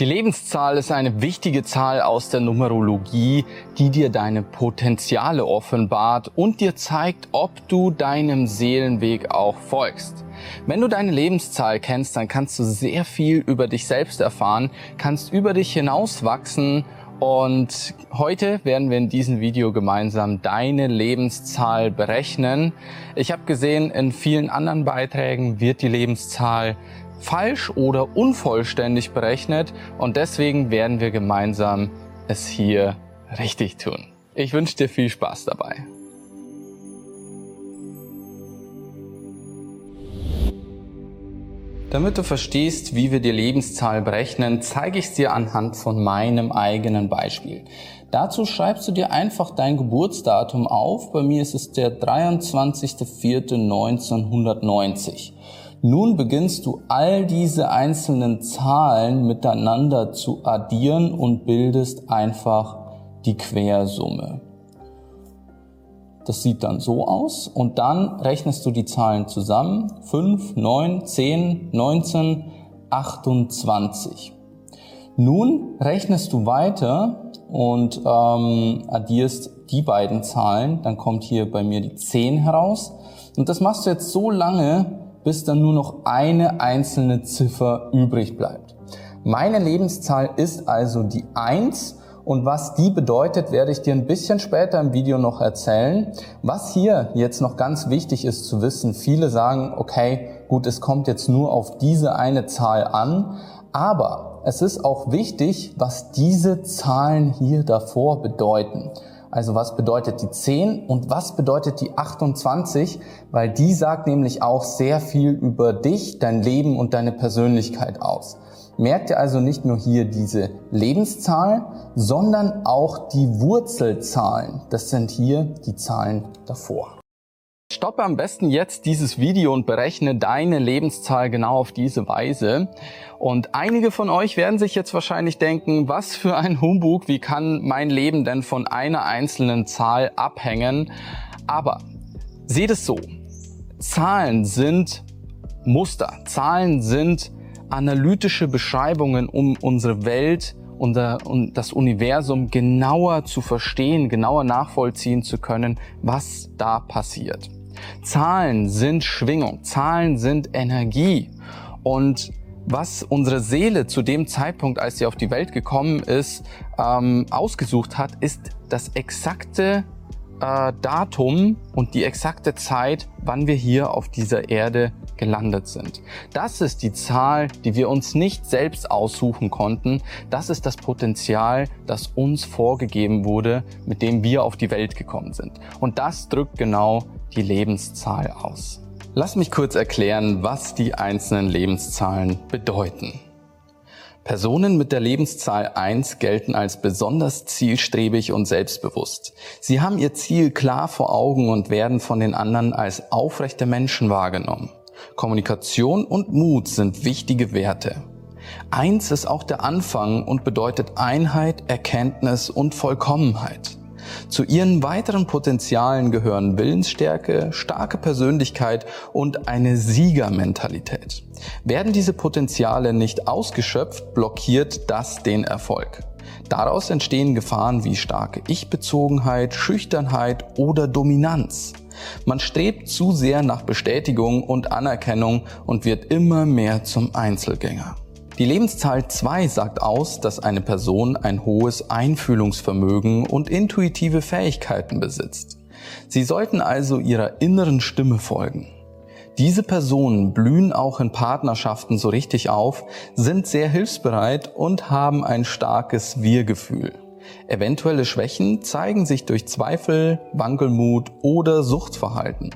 Die Lebenszahl ist eine wichtige Zahl aus der Numerologie, die dir deine Potenziale offenbart und dir zeigt, ob du deinem Seelenweg auch folgst. Wenn du deine Lebenszahl kennst, dann kannst du sehr viel über dich selbst erfahren, kannst über dich hinauswachsen und heute werden wir in diesem Video gemeinsam deine Lebenszahl berechnen. Ich habe gesehen, in vielen anderen Beiträgen wird die Lebenszahl falsch oder unvollständig berechnet und deswegen werden wir gemeinsam es hier richtig tun. Ich wünsche dir viel Spaß dabei. Damit du verstehst, wie wir die Lebenszahl berechnen, zeige ich es dir anhand von meinem eigenen Beispiel. Dazu schreibst du dir einfach dein Geburtsdatum auf. Bei mir ist es der 23.04.1990. Nun beginnst du all diese einzelnen Zahlen miteinander zu addieren und bildest einfach die Quersumme. Das sieht dann so aus und dann rechnest du die Zahlen zusammen. 5, 9, 10, 19, 28. Nun rechnest du weiter und ähm, addierst die beiden Zahlen. Dann kommt hier bei mir die 10 heraus. Und das machst du jetzt so lange, bis dann nur noch eine einzelne Ziffer übrig bleibt. Meine Lebenszahl ist also die 1 und was die bedeutet, werde ich dir ein bisschen später im Video noch erzählen. Was hier jetzt noch ganz wichtig ist zu wissen, viele sagen, okay, gut, es kommt jetzt nur auf diese eine Zahl an, aber es ist auch wichtig, was diese Zahlen hier davor bedeuten. Also was bedeutet die 10 und was bedeutet die 28? Weil die sagt nämlich auch sehr viel über dich, dein Leben und deine Persönlichkeit aus. Merkt ihr also nicht nur hier diese Lebenszahl, sondern auch die Wurzelzahlen. Das sind hier die Zahlen davor. Stoppe am besten jetzt dieses Video und berechne deine Lebenszahl genau auf diese Weise. Und einige von euch werden sich jetzt wahrscheinlich denken, was für ein Humbug, wie kann mein Leben denn von einer einzelnen Zahl abhängen? Aber seht es so, Zahlen sind Muster, Zahlen sind analytische Beschreibungen, um unsere Welt und das Universum genauer zu verstehen, genauer nachvollziehen zu können, was da passiert. Zahlen sind Schwingung, Zahlen sind Energie. Und was unsere Seele zu dem Zeitpunkt, als sie auf die Welt gekommen ist, ähm, ausgesucht hat, ist das exakte äh, Datum und die exakte Zeit, wann wir hier auf dieser Erde gelandet sind. Das ist die Zahl, die wir uns nicht selbst aussuchen konnten. Das ist das Potenzial, das uns vorgegeben wurde, mit dem wir auf die Welt gekommen sind. Und das drückt genau die Lebenszahl aus. Lass mich kurz erklären, was die einzelnen Lebenszahlen bedeuten. Personen mit der Lebenszahl 1 gelten als besonders zielstrebig und selbstbewusst. Sie haben ihr Ziel klar vor Augen und werden von den anderen als aufrechte Menschen wahrgenommen. Kommunikation und Mut sind wichtige Werte. Eins ist auch der Anfang und bedeutet Einheit, Erkenntnis und Vollkommenheit. Zu ihren weiteren Potenzialen gehören Willensstärke, starke Persönlichkeit und eine Siegermentalität. Werden diese Potenziale nicht ausgeschöpft, blockiert das den Erfolg. Daraus entstehen Gefahren wie starke Ich-Bezogenheit, Schüchternheit oder Dominanz. Man strebt zu sehr nach Bestätigung und Anerkennung und wird immer mehr zum Einzelgänger. Die Lebenszahl 2 sagt aus, dass eine Person ein hohes Einfühlungsvermögen und intuitive Fähigkeiten besitzt. Sie sollten also ihrer inneren Stimme folgen. Diese Personen blühen auch in Partnerschaften so richtig auf, sind sehr hilfsbereit und haben ein starkes Wir-Gefühl. Eventuelle Schwächen zeigen sich durch Zweifel, Wankelmut oder Suchtverhalten.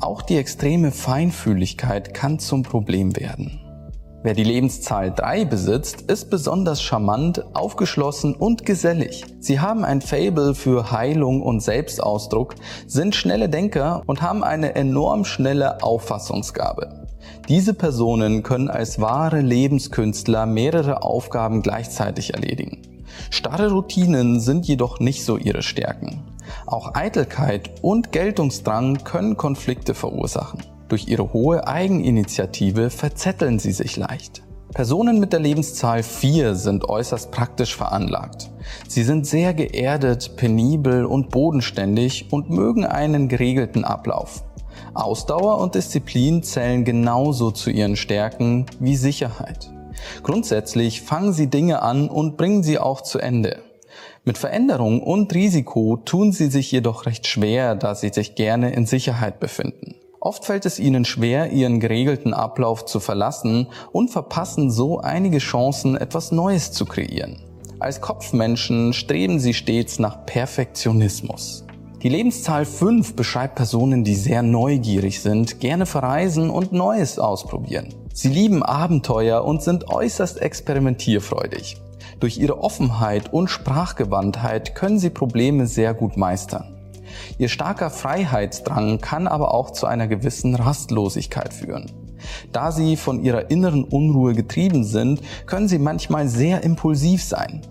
Auch die extreme Feinfühligkeit kann zum Problem werden. Wer die Lebenszahl 3 besitzt, ist besonders charmant, aufgeschlossen und gesellig. Sie haben ein Fable für Heilung und Selbstausdruck, sind schnelle Denker und haben eine enorm schnelle Auffassungsgabe. Diese Personen können als wahre Lebenskünstler mehrere Aufgaben gleichzeitig erledigen. Starre Routinen sind jedoch nicht so ihre Stärken. Auch Eitelkeit und Geltungsdrang können Konflikte verursachen. Durch ihre hohe Eigeninitiative verzetteln sie sich leicht. Personen mit der Lebenszahl 4 sind äußerst praktisch veranlagt. Sie sind sehr geerdet, penibel und bodenständig und mögen einen geregelten Ablauf. Ausdauer und Disziplin zählen genauso zu ihren Stärken wie Sicherheit. Grundsätzlich fangen sie Dinge an und bringen sie auch zu Ende. Mit Veränderung und Risiko tun sie sich jedoch recht schwer, da sie sich gerne in Sicherheit befinden. Oft fällt es ihnen schwer, ihren geregelten Ablauf zu verlassen und verpassen so einige Chancen, etwas Neues zu kreieren. Als Kopfmenschen streben sie stets nach Perfektionismus. Die Lebenszahl 5 beschreibt Personen, die sehr neugierig sind, gerne verreisen und Neues ausprobieren. Sie lieben Abenteuer und sind äußerst experimentierfreudig. Durch ihre Offenheit und Sprachgewandtheit können sie Probleme sehr gut meistern. Ihr starker Freiheitsdrang kann aber auch zu einer gewissen Rastlosigkeit führen. Da sie von ihrer inneren Unruhe getrieben sind, können sie manchmal sehr impulsiv sein.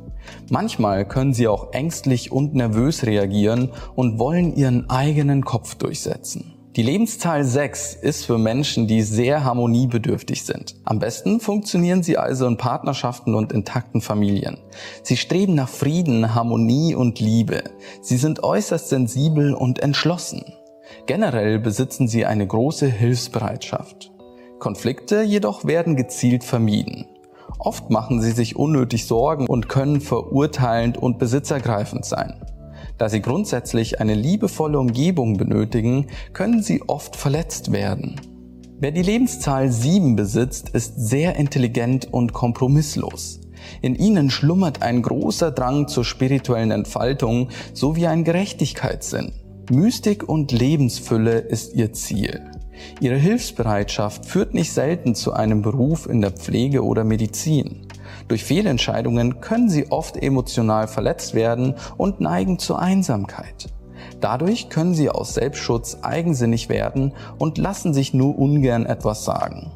Manchmal können sie auch ängstlich und nervös reagieren und wollen ihren eigenen Kopf durchsetzen. Die Lebenszahl 6 ist für Menschen, die sehr harmoniebedürftig sind. Am besten funktionieren sie also in Partnerschaften und intakten Familien. Sie streben nach Frieden, Harmonie und Liebe. Sie sind äußerst sensibel und entschlossen. Generell besitzen sie eine große Hilfsbereitschaft. Konflikte jedoch werden gezielt vermieden. Oft machen sie sich unnötig Sorgen und können verurteilend und besitzergreifend sein. Da sie grundsätzlich eine liebevolle Umgebung benötigen, können sie oft verletzt werden. Wer die Lebenszahl 7 besitzt, ist sehr intelligent und kompromisslos. In ihnen schlummert ein großer Drang zur spirituellen Entfaltung sowie ein Gerechtigkeitssinn. Mystik und Lebensfülle ist ihr Ziel. Ihre Hilfsbereitschaft führt nicht selten zu einem Beruf in der Pflege oder Medizin. Durch Fehlentscheidungen können sie oft emotional verletzt werden und neigen zur Einsamkeit. Dadurch können sie aus Selbstschutz eigensinnig werden und lassen sich nur ungern etwas sagen.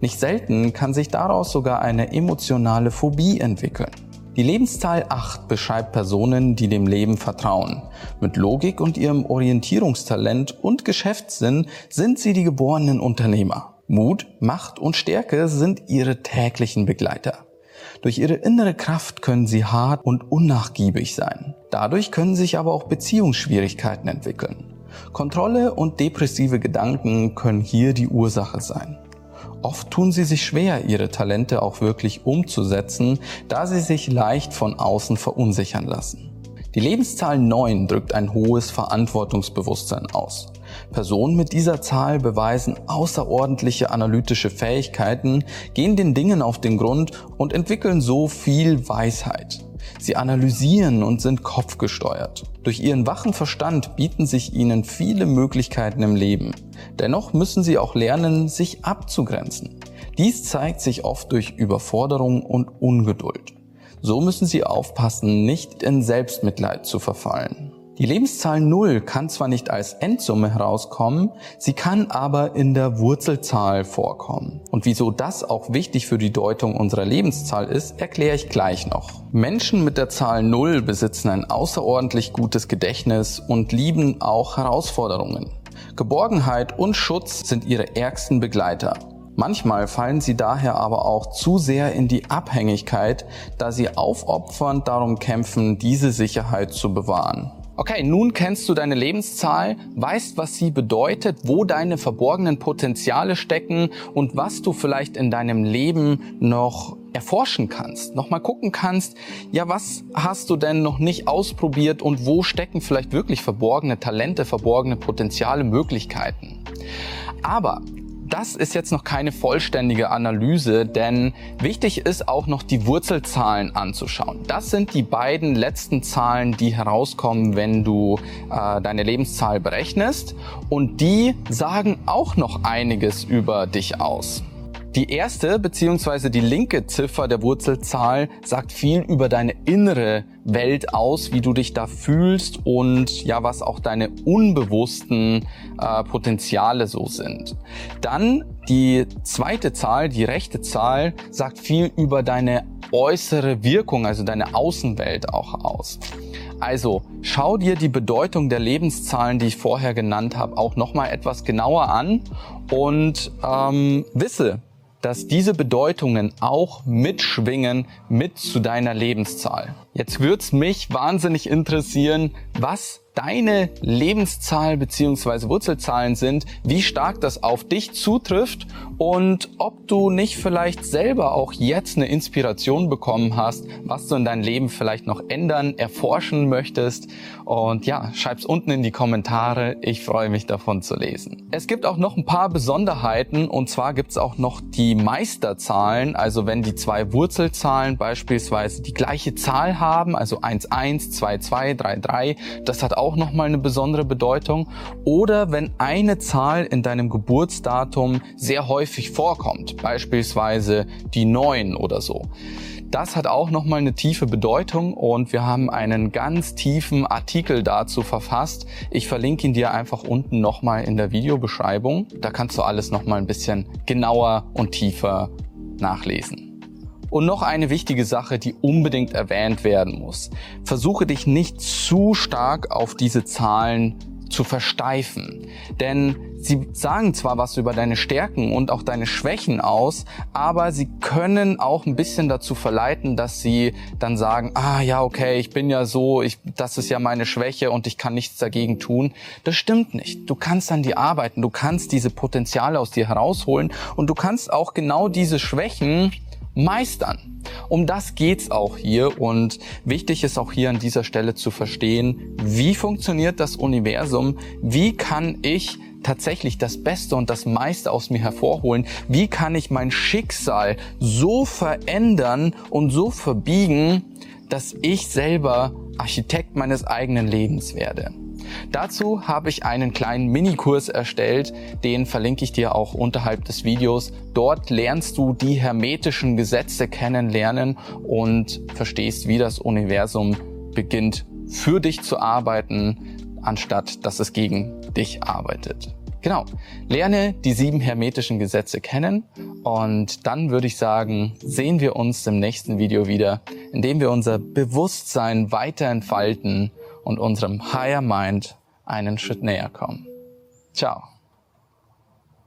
Nicht selten kann sich daraus sogar eine emotionale Phobie entwickeln. Die Lebenszahl 8 beschreibt Personen, die dem Leben vertrauen. Mit Logik und ihrem Orientierungstalent und Geschäftssinn sind sie die geborenen Unternehmer. Mut, Macht und Stärke sind ihre täglichen Begleiter. Durch ihre innere Kraft können sie hart und unnachgiebig sein. Dadurch können sich aber auch Beziehungsschwierigkeiten entwickeln. Kontrolle und depressive Gedanken können hier die Ursache sein. Oft tun sie sich schwer, ihre Talente auch wirklich umzusetzen, da sie sich leicht von außen verunsichern lassen. Die Lebenszahl 9 drückt ein hohes Verantwortungsbewusstsein aus. Personen mit dieser Zahl beweisen außerordentliche analytische Fähigkeiten, gehen den Dingen auf den Grund und entwickeln so viel Weisheit. Sie analysieren und sind kopfgesteuert. Durch ihren wachen Verstand bieten sich ihnen viele Möglichkeiten im Leben. Dennoch müssen sie auch lernen, sich abzugrenzen. Dies zeigt sich oft durch Überforderung und Ungeduld. So müssen sie aufpassen, nicht in Selbstmitleid zu verfallen. Die Lebenszahl 0 kann zwar nicht als Endsumme herauskommen, sie kann aber in der Wurzelzahl vorkommen. Und wieso das auch wichtig für die Deutung unserer Lebenszahl ist, erkläre ich gleich noch. Menschen mit der Zahl 0 besitzen ein außerordentlich gutes Gedächtnis und lieben auch Herausforderungen. Geborgenheit und Schutz sind ihre ärgsten Begleiter. Manchmal fallen sie daher aber auch zu sehr in die Abhängigkeit, da sie aufopfernd darum kämpfen, diese Sicherheit zu bewahren. Okay, nun kennst du deine Lebenszahl, weißt, was sie bedeutet, wo deine verborgenen Potenziale stecken und was du vielleicht in deinem Leben noch erforschen kannst, noch mal gucken kannst, ja, was hast du denn noch nicht ausprobiert und wo stecken vielleicht wirklich verborgene Talente, verborgene Potenziale, Möglichkeiten. Aber das ist jetzt noch keine vollständige Analyse, denn wichtig ist auch noch die Wurzelzahlen anzuschauen. Das sind die beiden letzten Zahlen, die herauskommen, wenn du äh, deine Lebenszahl berechnest und die sagen auch noch einiges über dich aus. Die erste bzw. die linke Ziffer der Wurzelzahl sagt viel über deine innere Welt aus, wie du dich da fühlst und ja, was auch deine unbewussten äh, Potenziale so sind. Dann die zweite Zahl, die rechte Zahl, sagt viel über deine äußere Wirkung, also deine Außenwelt auch aus. Also schau dir die Bedeutung der Lebenszahlen, die ich vorher genannt habe, auch nochmal etwas genauer an und ähm, wisse, dass diese Bedeutungen auch mitschwingen mit zu deiner Lebenszahl. Jetzt wird's mich wahnsinnig interessieren, was deine Lebenszahl beziehungsweise Wurzelzahlen sind, wie stark das auf dich zutrifft und ob du nicht vielleicht selber auch jetzt eine Inspiration bekommen hast, was du in deinem Leben vielleicht noch ändern, erforschen möchtest. Und ja, schreib's unten in die Kommentare. Ich freue mich davon zu lesen. Es gibt auch noch ein paar Besonderheiten und zwar gibt's auch noch die Meisterzahlen, also wenn die zwei Wurzelzahlen beispielsweise die gleiche Zahl haben, also 1, 1, 2, 2, 3, 3, das hat auch nochmal eine besondere Bedeutung. Oder wenn eine Zahl in deinem Geburtsdatum sehr häufig vorkommt, beispielsweise die 9 oder so. Das hat auch nochmal eine tiefe Bedeutung und wir haben einen ganz tiefen Artikel dazu verfasst. Ich verlinke ihn dir einfach unten nochmal in der Videobeschreibung. Da kannst du alles nochmal ein bisschen genauer und tiefer nachlesen. Und noch eine wichtige Sache, die unbedingt erwähnt werden muss. Versuche dich nicht zu stark auf diese Zahlen zu versteifen. Denn sie sagen zwar was über deine Stärken und auch deine Schwächen aus, aber sie können auch ein bisschen dazu verleiten, dass sie dann sagen, ah ja, okay, ich bin ja so, ich, das ist ja meine Schwäche und ich kann nichts dagegen tun. Das stimmt nicht. Du kannst an dir arbeiten, du kannst diese Potenziale aus dir herausholen und du kannst auch genau diese Schwächen meistern. Um das geht's auch hier und wichtig ist auch hier an dieser Stelle zu verstehen, wie funktioniert das Universum, wie kann ich tatsächlich das Beste und das meiste aus mir hervorholen, wie kann ich mein Schicksal so verändern und so verbiegen, dass ich selber Architekt meines eigenen Lebens werde. Dazu habe ich einen kleinen Minikurs erstellt, den verlinke ich dir auch unterhalb des Videos. Dort lernst du die hermetischen Gesetze kennenlernen und verstehst, wie das Universum beginnt für dich zu arbeiten, anstatt dass es gegen dich arbeitet. Genau, lerne die sieben hermetischen Gesetze kennen und dann würde ich sagen, sehen wir uns im nächsten Video wieder, indem wir unser Bewusstsein weiter entfalten und unserem Higher Mind einen Schritt näher kommen. Ciao.